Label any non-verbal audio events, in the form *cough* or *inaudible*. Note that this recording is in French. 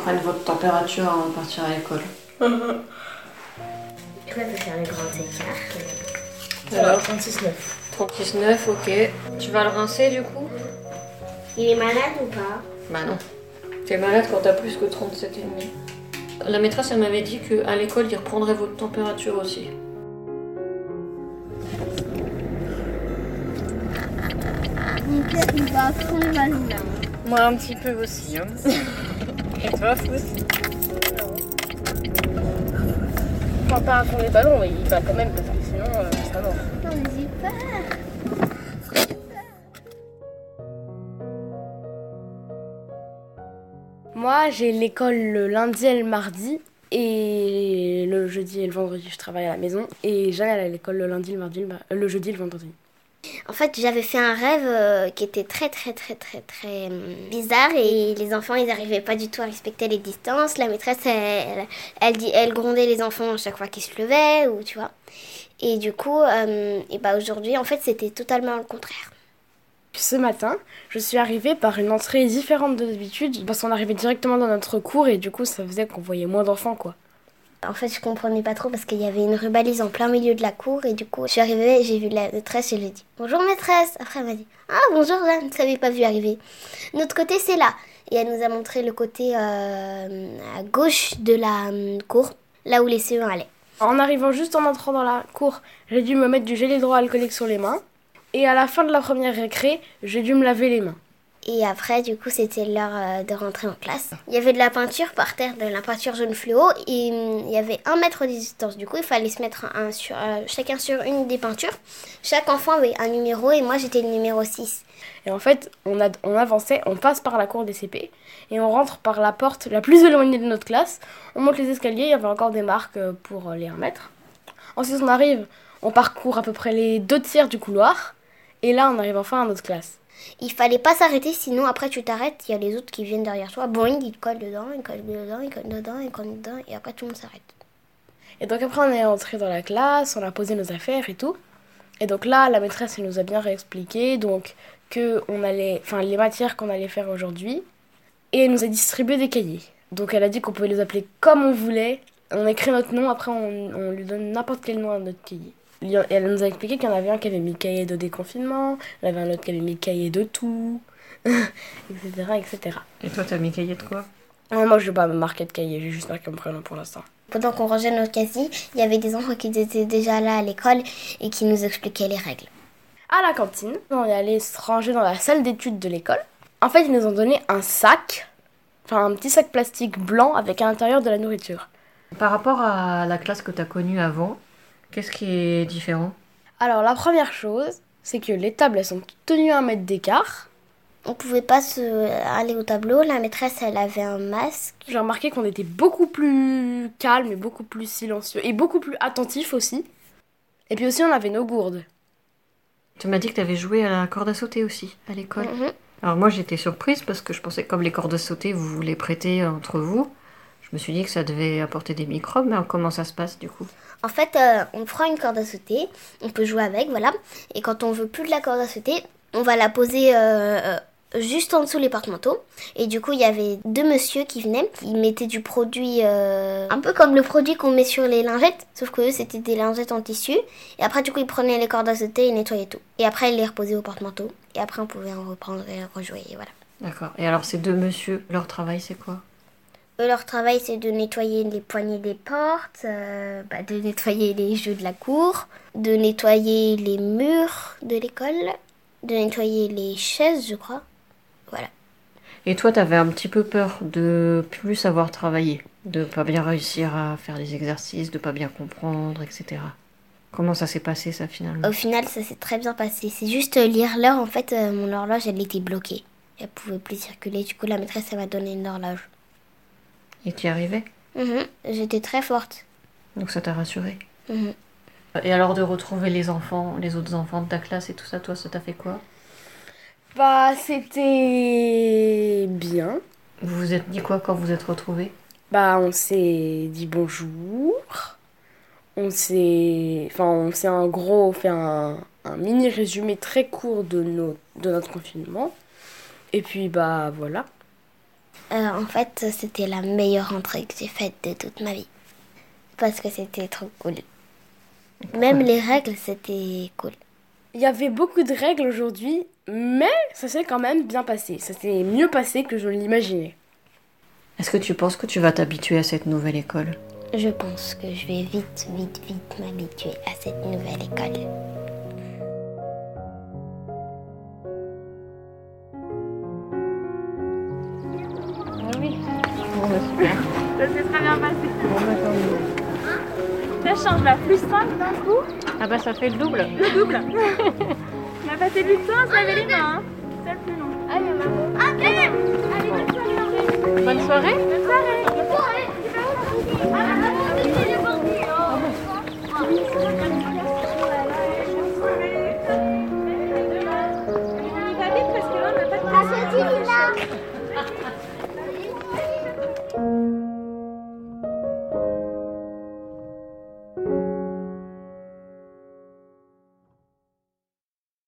prenne votre température avant de partir à l'école. *laughs* Je vais faire le grand écart. Alors, 36,9. 36,9, ok. Tu vas le rincer du coup? Il est malade ou pas? Bah non. T'es malade quand t'as plus que 37,5. La maîtresse, elle m'avait dit qu'à l'école, ils reprendraient votre température aussi. Moi, un petit peu aussi. Hein. *laughs* Enfin, pas à fond les ballons, mais il va quand même, parce que sinon, euh, ça mort. Non. Moi, j'ai l'école le lundi et le mardi. Et le jeudi et le vendredi, je travaille à la maison. Et Jeanne, elle à l'école le lundi, le mardi, le, le jeudi et le vendredi. En fait, j'avais fait un rêve euh, qui était très très très très très hum, bizarre et les enfants, ils n'arrivaient pas du tout à respecter les distances. La maîtresse, elle, elle, dit, elle grondait les enfants chaque fois qu'ils se levaient ou tu vois. Et du coup, euh, et bah aujourd'hui, en fait, c'était totalement le contraire. Ce matin, je suis arrivée par une entrée différente de d'habitude. Parce qu'on arrivait directement dans notre cours et du coup, ça faisait qu'on voyait moins d'enfants, quoi. En fait, je comprenais pas trop parce qu'il y avait une rubalise en plein milieu de la cour et du coup, je suis arrivée, j'ai vu la maîtresse et je lui ai dit bonjour maîtresse. Après, elle m'a dit ah bonjour je ne t'avais pas vu arriver. Notre côté, c'est là. Et elle nous a montré le côté euh, à gauche de la hum, cour, là où les CE1 allaient. En arrivant juste en entrant dans la cour, j'ai dû me mettre du gel hydroalcoolique sur les mains. Et à la fin de la première récré, j'ai dû me laver les mains. Et après, du coup, c'était l'heure euh, de rentrer en classe. Il y avait de la peinture par terre, de la peinture jaune fluo, et hum, il y avait un mètre de distance. Du coup, il fallait se mettre euh, chacun sur une des peintures. Chaque enfant avait un numéro, et moi, j'étais le numéro 6. Et en fait, on, on avançait, on passe par la cour des CP et on rentre par la porte la plus *laughs* éloignée de notre classe. On monte les escaliers, il y avait encore des marques euh, pour les 1 mètre. Ensuite, on arrive, on parcourt à peu près les deux tiers du couloir. Et là, on arrive enfin à notre classe. Il fallait pas s'arrêter, sinon après tu t'arrêtes, il y a les autres qui viennent derrière toi. Boing, ils te collent dedans, ils collent dedans, ils collent dedans, ils collent dedans, et après tout le monde s'arrête. Et donc après, on est entré dans la classe, on a posé nos affaires et tout. Et donc là, la maîtresse, nous a bien réexpliqué donc que on allait, enfin les matières qu'on allait faire aujourd'hui. Et elle nous a distribué des cahiers. Donc elle a dit qu'on pouvait les appeler comme on voulait. On écrit notre nom, après on, on lui donne n'importe quel nom à notre cahier. Elle nous a expliqué qu'il y en avait un qui avait mis cahier de déconfinement, il y en avait un autre qui avait mis cahier de tout, *laughs* etc., etc. Et toi, t'as mis cahier de quoi? Ah, moi, je vais pas me marquer de cahier, j'ai juste marqué mon prénom pour l'instant. Pendant qu'on rangeait notre casier, il y avait des enfants qui étaient déjà là à l'école et qui nous expliquaient les règles. à la cantine. On est allé se ranger dans la salle d'études de l'école. En fait, ils nous ont donné un sac, enfin un petit sac plastique blanc avec à l'intérieur de la nourriture. Par rapport à la classe que t'as connue avant, qu'est-ce qui est différent? Alors, la première chose, c'est que les tables, elles sont tenues à un mètre d'écart. On pouvait pas se aller au tableau. La maîtresse, elle avait un masque. J'ai remarqué qu'on était beaucoup plus calme et beaucoup plus silencieux et beaucoup plus attentif aussi. Et puis aussi, on avait nos gourdes. Tu m'as dit que t'avais joué à la corde à sauter aussi, à l'école. Mhm. Alors moi, j'étais surprise parce que je pensais que comme les cordes à sauter, vous vous les prêtez entre vous. Je me suis dit que ça devait apporter des microbes, mais comment ça se passe du coup? En fait, euh, on prend une corde à sauter, on peut jouer avec, voilà. Et quand on veut plus de la corde à sauter, on va la poser euh, euh, juste en dessous les porte-manteaux. Et du coup, il y avait deux messieurs qui venaient. Ils mettaient du produit, euh, un peu comme le produit qu'on met sur les lingettes, sauf que eux, c'était des lingettes en tissu. Et après, du coup, ils prenaient les cordes à sauter et nettoyaient tout. Et après, ils les reposaient au porte-manteau. Et après, on pouvait en reprendre et rejouer, et voilà. D'accord. Et alors ces deux messieurs, leur travail c'est quoi? Eux, leur travail, c'est de nettoyer les poignées des portes, euh, bah, de nettoyer les jeux de la cour, de nettoyer les murs de l'école, de nettoyer les chaises, je crois. Voilà. Et toi, t'avais un petit peu peur de plus savoir travailler, de pas bien réussir à faire les exercices, de pas bien comprendre, etc. Comment ça s'est passé ça finalement? Au final, ça s'est très bien passé. C'est juste euh, lire l'heure, en fait, euh, mon horloge, elle était bloquée. Elle pouvait plus circuler. Du coup, la maîtresse, elle m'a donné une horloge. Et tu y arrivais Mhm. J'étais très forte. Donc ça t'a rassuré Mhm. Et alors de retrouver les enfants, les autres enfants de ta classe et tout ça, toi, ça t'a fait quoi? Bah, c'était bien. Vous vous êtes dit quoi quand vous êtes retrouvés Bah, on s'est dit bonjour. On s'est. Enfin, on s'est en gros fait un, un mini résumé très court de, nos, de notre confinement. Et puis, bah, voilà. Euh, en fait, c'était la meilleure entrée que j'ai faite de toute ma vie. Parce que c'était trop cool. Même les règles, c'était cool. Il y avait beaucoup de règles aujourd'hui, mais ça s'est quand même bien passé. Ça s'est mieux passé que je l'imaginais. Est-ce que tu penses que tu vas t'habituer à cette nouvelle école? Je pense que je vais vite, vite, vite m'habituer à cette nouvelle école. Ça change la plus 5 d'un coup. Ah bah ça fait le double. Le double. On a passé du temps à se les mains. C'est plus long. Allez, Allez bonne soirée. Bonne soirée. Bonne soirée. Bonne soirée. *laughs*